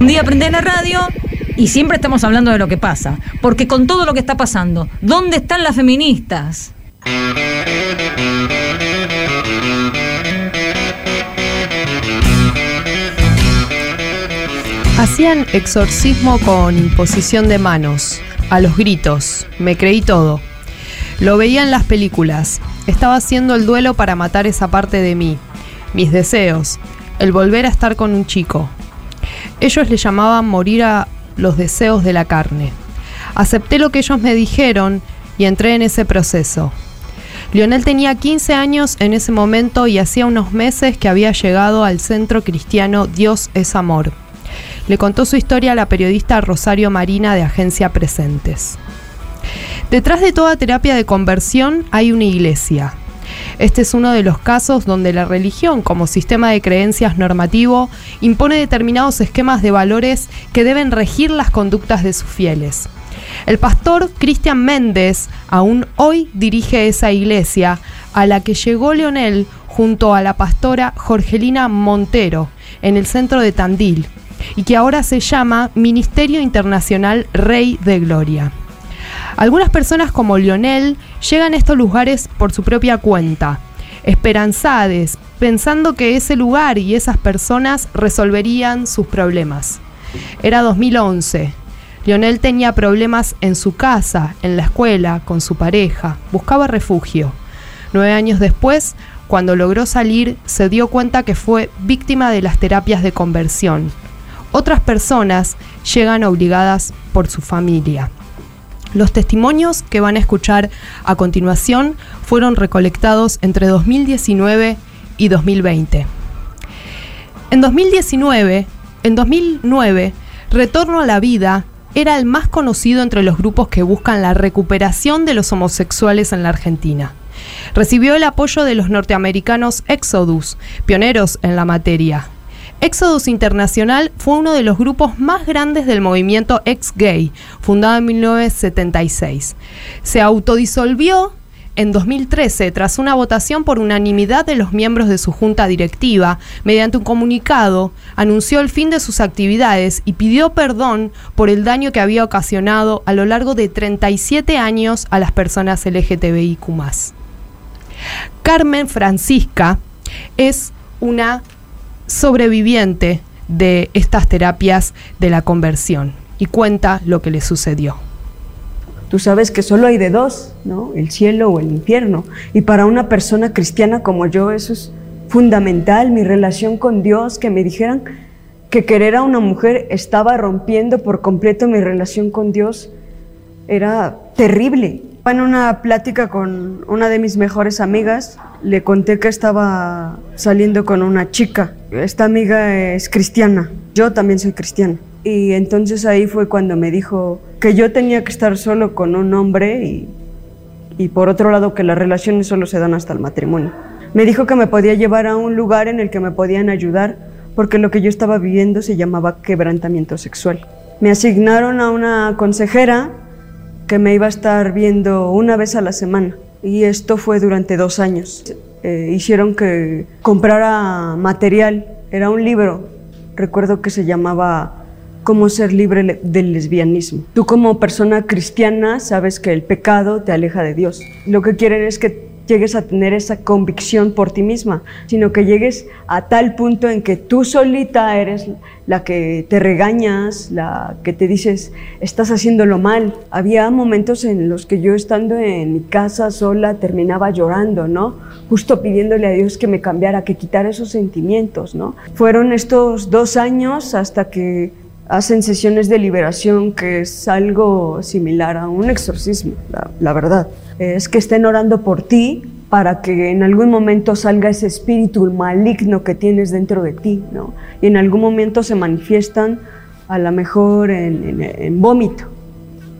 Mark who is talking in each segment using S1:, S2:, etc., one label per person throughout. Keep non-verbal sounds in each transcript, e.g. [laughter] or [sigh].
S1: Un día prende la radio y siempre estamos hablando de lo que pasa. Porque con todo lo que está pasando, ¿dónde están las feministas?
S2: Hacían exorcismo con imposición de manos, a los gritos, me creí todo. Lo veía en las películas, estaba haciendo el duelo para matar esa parte de mí, mis deseos, el volver a estar con un chico. Ellos le llamaban morir a los deseos de la carne. Acepté lo que ellos me dijeron y entré en ese proceso. Lionel tenía 15 años en ese momento y hacía unos meses que había llegado al centro cristiano Dios es Amor le contó su historia a la periodista Rosario Marina de Agencia Presentes. Detrás de toda terapia de conversión hay una iglesia. Este es uno de los casos donde la religión, como sistema de creencias normativo, impone determinados esquemas de valores que deben regir las conductas de sus fieles. El pastor Cristian Méndez aún hoy dirige esa iglesia a la que llegó Leonel junto a la pastora Jorgelina Montero en el centro de Tandil, y que ahora se llama Ministerio Internacional Rey de Gloria. Algunas personas como Lionel llegan a estos lugares por su propia cuenta, esperanzadas, pensando que ese lugar y esas personas resolverían sus problemas. Era 2011. Lionel tenía problemas en su casa, en la escuela, con su pareja, buscaba refugio. Nueve años después, cuando logró salir, se dio cuenta que fue víctima de las terapias de conversión otras personas llegan obligadas por su familia. Los testimonios que van a escuchar a continuación fueron recolectados entre 2019 y 2020. En 2019, en 2009, Retorno a la Vida era el más conocido entre los grupos que buscan la recuperación de los homosexuales en la Argentina. Recibió el apoyo de los norteamericanos Exodus, pioneros en la materia, Exodus Internacional fue uno de los grupos más grandes del movimiento ex-gay, fundado en 1976. Se autodisolvió en 2013 tras una votación por unanimidad de los miembros de su junta directiva, mediante un comunicado, anunció el fin de sus actividades y pidió perdón por el daño que había ocasionado a lo largo de 37 años a las personas LGTBIQ. Carmen Francisca es una sobreviviente de estas terapias de la conversión y cuenta lo que le sucedió.
S3: Tú sabes que solo hay de dos, ¿no? El cielo o el infierno. Y para una persona cristiana como yo eso es fundamental, mi relación con Dios, que me dijeran que querer a una mujer estaba rompiendo por completo mi relación con Dios, era terrible. En una plática con una de mis mejores amigas, le conté que estaba saliendo con una chica. Esta amiga es cristiana, yo también soy cristiana. Y entonces ahí fue cuando me dijo que yo tenía que estar solo con un hombre y, y por otro lado que las relaciones solo se dan hasta el matrimonio. Me dijo que me podía llevar a un lugar en el que me podían ayudar porque lo que yo estaba viviendo se llamaba quebrantamiento sexual. Me asignaron a una consejera que me iba a estar viendo una vez a la semana y esto fue durante dos años. Eh, hicieron que comprara material, era un libro, recuerdo que se llamaba Cómo ser libre del lesbianismo. Tú como persona cristiana sabes que el pecado te aleja de Dios. Lo que quieren es que llegues a tener esa convicción por ti misma, sino que llegues a tal punto en que tú solita eres la que te regañas, la que te dices, estás haciéndolo mal. Había momentos en los que yo estando en mi casa sola terminaba llorando, ¿no? Justo pidiéndole a Dios que me cambiara, que quitara esos sentimientos, ¿no? Fueron estos dos años hasta que hacen sesiones de liberación, que es algo similar a un exorcismo, la, verdad. Es que estén orando por ti para que en algún momento salga ese espíritu maligno que tienes dentro de ti, ¿no? Y en algún momento se manifiestan a lo mejor en, en vómito.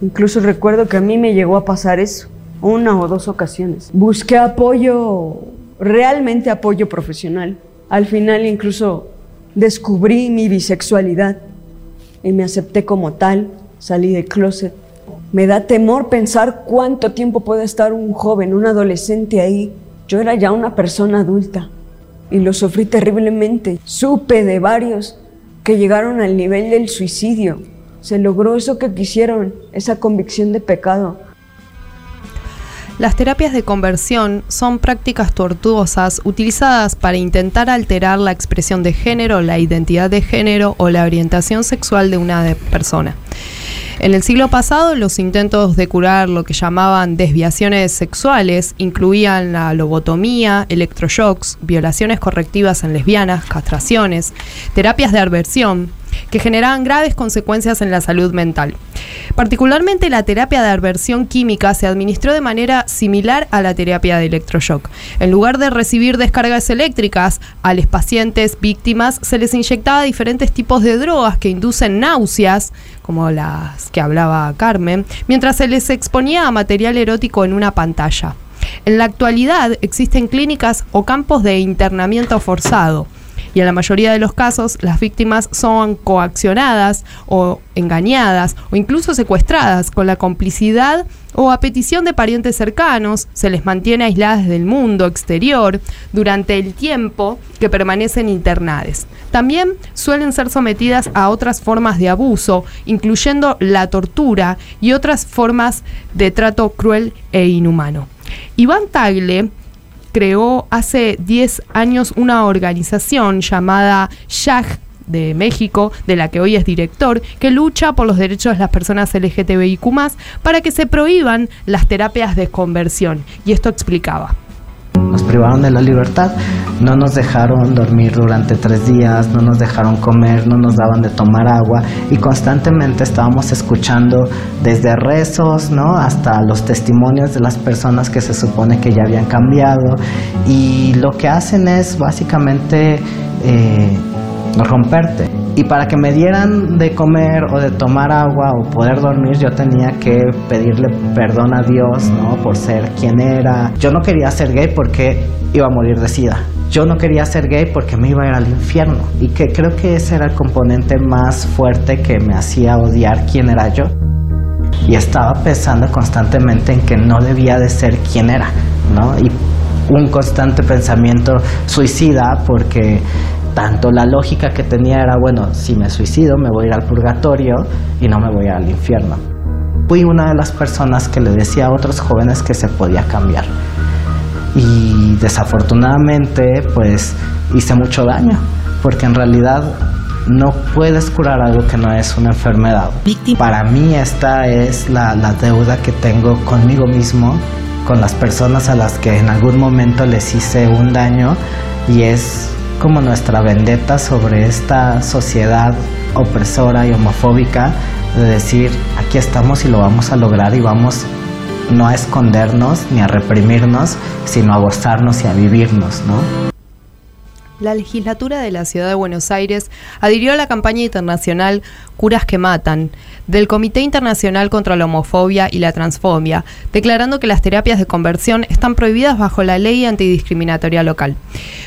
S3: Incluso recuerdo que a mí me llegó a pasar eso, una o dos ocasiones. Busqué apoyo, realmente apoyo profesional. Al final incluso descubrí mi bisexualidad y me acepté como tal, salí del closet. Me da temor pensar cuánto tiempo puede estar un joven, un adolescente ahí. Yo era ya una persona adulta y lo sufrí terriblemente. Supe de varios que llegaron al nivel del suicidio. Se logró eso que quisieron, esa convicción de pecado.
S2: Las terapias de conversión son prácticas tortuosas utilizadas para intentar alterar la expresión de género, la identidad de género o la orientación sexual de una persona. En el siglo pasado, los intentos de curar lo que llamaban desviaciones sexuales incluían la lobotomía, electroshocks, violaciones correctivas en lesbianas, castraciones, terapias de aversión, que generaban graves consecuencias en la salud mental. Particularmente la terapia de aversión química se administró de manera similar a la terapia de electroshock. En lugar de recibir descargas eléctricas, a los pacientes víctimas se les inyectaba diferentes tipos de drogas que inducen náuseas, como las que hablaba Carmen, mientras se les exponía a material erótico en una pantalla. En la actualidad existen clínicas o campos de internamiento forzado y en la mayoría de los casos las víctimas son coaccionadas o engañadas o incluso secuestradas con la complicidad o a petición de parientes cercanos, se les mantiene aisladas del mundo exterior durante el tiempo que permanecen internadas. También suelen ser sometidas a otras formas de abuso, incluyendo la tortura y otras formas de trato cruel e inhumano. Iván Tagle creó hace 10 años una organización llamada YAG de México, de la que hoy es director, que lucha por los derechos de las personas LGTBIQ para que se prohíban las terapias de conversión. Y esto explicaba
S4: nos privaron de la libertad, no nos dejaron dormir durante tres días, no nos dejaron comer, no nos daban de tomar agua y constantemente estábamos escuchando desde rezos, ¿no? Hasta los testimonios de las personas que se supone que ya habían cambiado y lo que hacen es básicamente eh, romperte. Y para que me dieran de comer o de tomar agua o poder dormir, yo tenía que pedirle perdón a Dios, ¿no? Por ser quien era. Yo no quería ser gay porque iba a morir de sida. Yo no quería ser gay porque me iba a ir al infierno. Y que creo que ese era el componente más fuerte que me hacía odiar quién era yo. Y estaba pensando constantemente en que no debía de ser quien era, ¿no? Y un constante pensamiento suicida porque tanto la lógica que tenía era, bueno, si me suicido me voy a ir al purgatorio y no me voy al infierno. Fui una de las personas que le decía a otros jóvenes que se podía cambiar. Y desafortunadamente, pues hice mucho daño, porque en realidad no puedes curar algo que no es una enfermedad. Para mí esta es la, la deuda que tengo conmigo mismo, con las personas a las que en algún momento les hice un daño y es como nuestra vendetta sobre esta sociedad opresora y homofóbica de decir aquí estamos y lo vamos a lograr y vamos no a escondernos ni a reprimirnos, sino a gozarnos y a vivirnos, ¿no?
S2: La legislatura de la Ciudad de Buenos Aires adhirió a la campaña internacional Curas que Matan del Comité Internacional contra la Homofobia y la Transfobia, declarando que las terapias de conversión están prohibidas bajo la ley antidiscriminatoria local.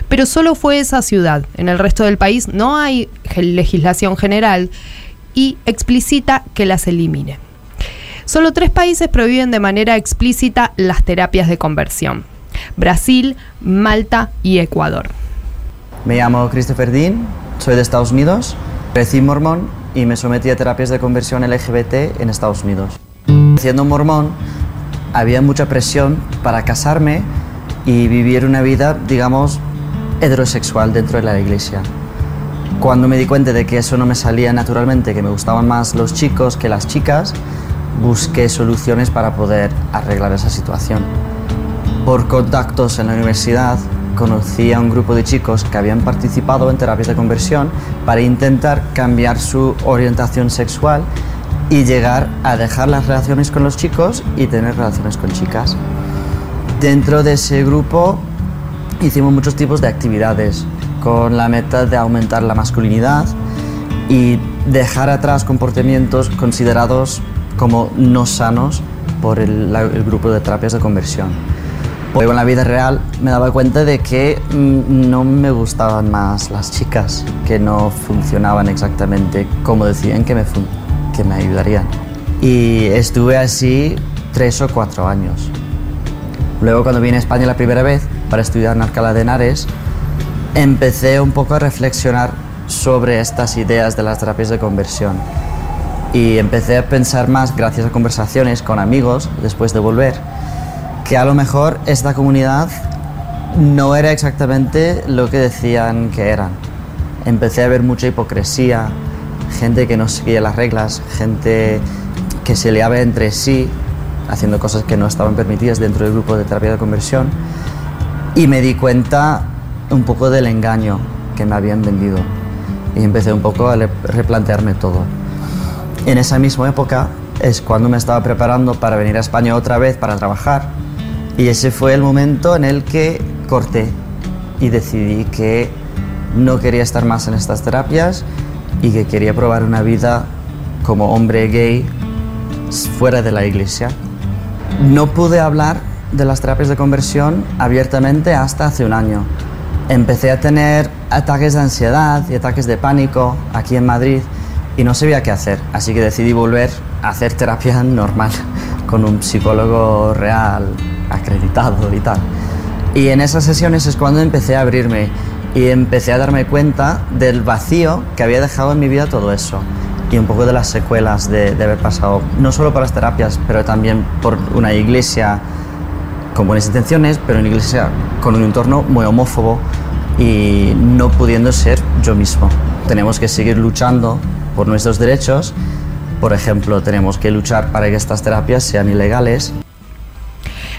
S2: Pero solo fue esa ciudad. En el resto del país no hay legislación general y explicita que las elimine. Solo tres países prohíben de manera explícita las terapias de conversión. Brasil, Malta y Ecuador.
S5: Me llamo Christopher Dean, soy de Estados Unidos, crecí mormón y me sometí a terapias de conversión LGBT en Estados Unidos. Siendo mormón, había mucha presión para casarme y vivir una vida, digamos, heterosexual dentro de la iglesia. Cuando me di cuenta de que eso no me salía naturalmente, que me gustaban más los chicos que las chicas, busqué soluciones para poder arreglar esa situación. Por contactos en la universidad, conocí a un grupo de chicos que habían participado en terapias de conversión para intentar cambiar su orientación sexual y llegar a dejar las relaciones con los chicos y tener relaciones con chicas. Dentro de ese grupo hicimos muchos tipos de actividades con la meta de aumentar la masculinidad y dejar atrás comportamientos considerados como no sanos por el, el grupo de terapias de conversión. Luego en la vida real me daba cuenta de que mm, no me gustaban más las chicas, que no funcionaban exactamente como decían que me, que me ayudarían. Y estuve así tres o cuatro años. Luego cuando vine a España la primera vez para estudiar en Alcalá de Henares, empecé un poco a reflexionar sobre estas ideas de las terapias de conversión. Y empecé a pensar más gracias a conversaciones con amigos después de volver, que a lo mejor esta comunidad no era exactamente lo que decían que eran. Empecé a ver mucha hipocresía, gente que no seguía las reglas, gente que se liaba entre sí, haciendo cosas que no estaban permitidas dentro del grupo de terapia de conversión. Y me di cuenta un poco del engaño que me habían vendido. Y empecé un poco a replantearme todo. En esa misma época es cuando me estaba preparando para venir a España otra vez para trabajar. Y ese fue el momento en el que corté y decidí que no quería estar más en estas terapias y que quería probar una vida como hombre gay fuera de la iglesia. No pude hablar de las terapias de conversión abiertamente hasta hace un año. Empecé a tener ataques de ansiedad y ataques de pánico aquí en Madrid y no sabía qué hacer, así que decidí volver a hacer terapia [laughs] normal con un psicólogo real, acreditado y tal. Y en esas sesiones es cuando empecé a abrirme y empecé a darme cuenta del vacío que había dejado en mi vida todo eso y un poco de las secuelas de, haber pasado, no solo por las terapias, pero también por una iglesia con buenas intenciones, pero una iglesia con un entorno muy homófobo y no pudiendo ser yo mismo. Tenemos que seguir luchando por nuestros derechos. Por ejemplo, tenemos que luchar para que estas terapias sean ilegales.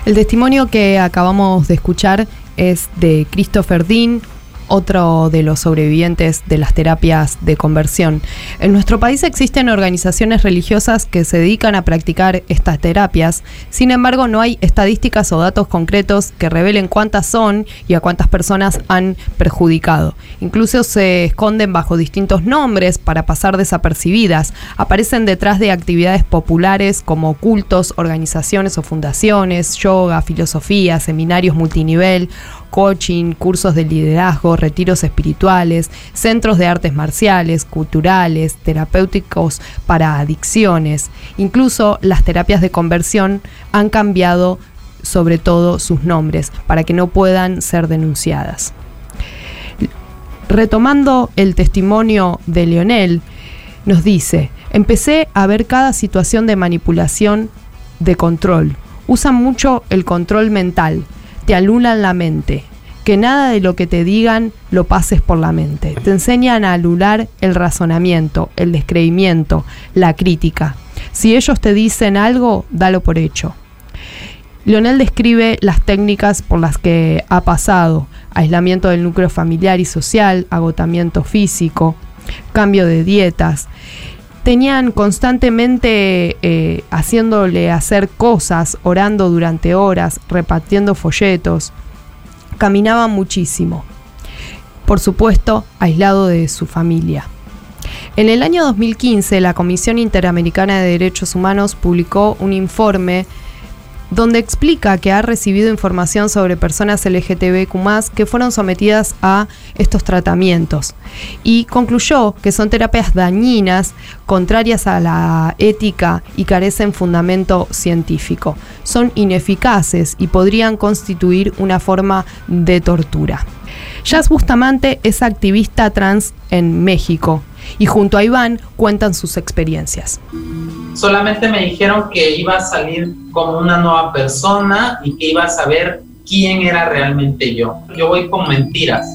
S2: El testimonio que acabamos de escuchar es de Christopher Dean, otro de los sobrevivientes de las terapias de conversión. En nuestro país existen organizaciones religiosas que se dedican a practicar estas terapias, sin embargo no hay estadísticas o datos concretos que revelen cuántas son y a cuántas personas han perjudicado. Incluso se esconden bajo distintos nombres para pasar desapercibidas, aparecen detrás de actividades populares como cultos, organizaciones o fundaciones, yoga, filosofía, seminarios multinivel coaching, cursos de liderazgo, retiros espirituales, centros de artes marciales, culturales, terapéuticos para adicciones. Incluso las terapias de conversión han cambiado sobre todo sus nombres para que no puedan ser denunciadas. Retomando el testimonio de Leonel, nos dice, empecé a ver cada situación de manipulación de control. Usan mucho el control mental te alulan la mente. Que nada de lo que te digan lo pases por la mente. Te enseñan a alular el razonamiento, el descreimiento, la crítica. Si ellos te dicen algo, dalo por hecho. Leonel describe las técnicas por las que ha pasado, aislamiento del núcleo familiar y social, agotamiento físico, cambio de dietas. Tenían constantemente eh, haciéndole hacer cosas, orando durante horas, repartiendo folletos. Caminaba muchísimo. Por supuesto, aislado de su familia. En el año 2015, la Comisión Interamericana de Derechos Humanos publicó un informe donde explica que ha recibido información sobre personas LGTBQ que fueron sometidas a estos tratamientos y concluyó que son terapias dañinas, contrarias a la ética y carecen fundamento científico. Son ineficaces y podrían constituir una forma de tortura. Jazz Bustamante es activista trans en México y junto a Iván cuentan sus experiencias.
S6: Solamente me dijeron que iba a salir como una nueva persona y que iba a saber quién era realmente yo. Yo voy con mentiras.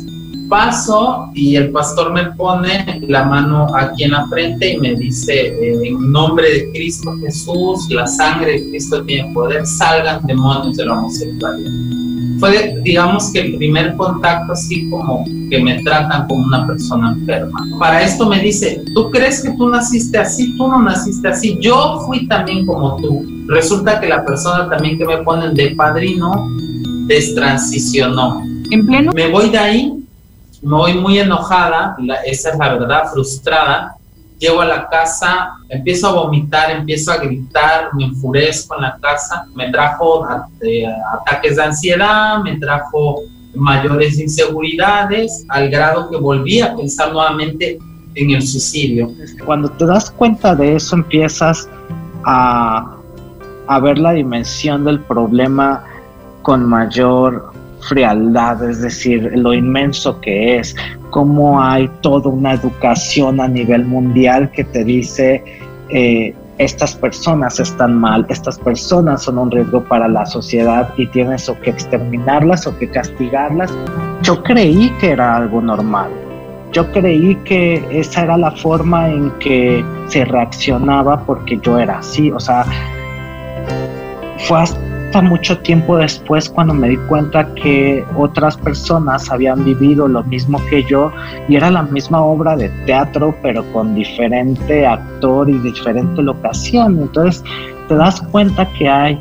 S6: Paso y el pastor me pone la mano aquí en la frente y me dice, eh, en nombre de Cristo Jesús, la sangre de Cristo tiene poder, salgan demonios de la homosexualidad fue, digamos que el primer contacto así como que me tratan como una persona enferma. Para esto me dice, ¿tú crees que tú naciste así? Tú no naciste así. Yo fui también como tú. Resulta que la persona también que me ponen de padrino destransicionó. En pleno. Me voy de ahí, me voy muy enojada, esa es la verdad, frustrada, Llego a la casa, empiezo a vomitar, empiezo a gritar, me enfurezco en la casa, me trajo eh, ataques de ansiedad, me trajo mayores inseguridades, al grado que volví a pensar nuevamente en el suicidio.
S7: Cuando te das cuenta de eso empiezas a, a ver la dimensión del problema con mayor frialdad, es decir, lo inmenso que es, cómo hay toda una educación a nivel mundial que te dice eh, estas personas están mal, estas personas son un riesgo para la sociedad y tienes que exterminarlas o que castigarlas. Yo creí que era algo normal. Yo creí que esa era la forma en que se reaccionaba porque yo era así. O sea, fue mucho tiempo después cuando me di cuenta que otras personas habían vivido lo mismo que yo y era la misma obra de teatro pero con diferente actor y diferente locación. Entonces te das cuenta que hay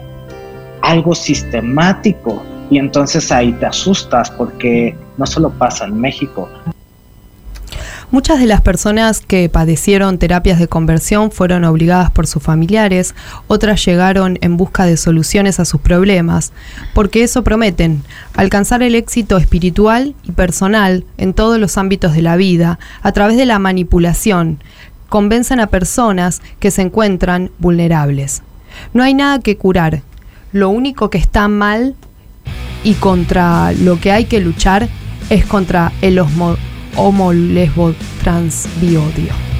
S7: algo sistemático y entonces ahí te asustas porque no solo pasa en México,
S2: Muchas de las personas que padecieron terapias de conversión fueron obligadas por sus familiares, otras llegaron en busca de soluciones a sus problemas, porque eso prometen, alcanzar el éxito espiritual y personal en todos los ámbitos de la vida a través de la manipulación, convencen a personas que se encuentran vulnerables. No hay nada que curar, lo único que está mal y contra lo que hay que luchar es contra el osmo homo, lesbo, trans, biodio.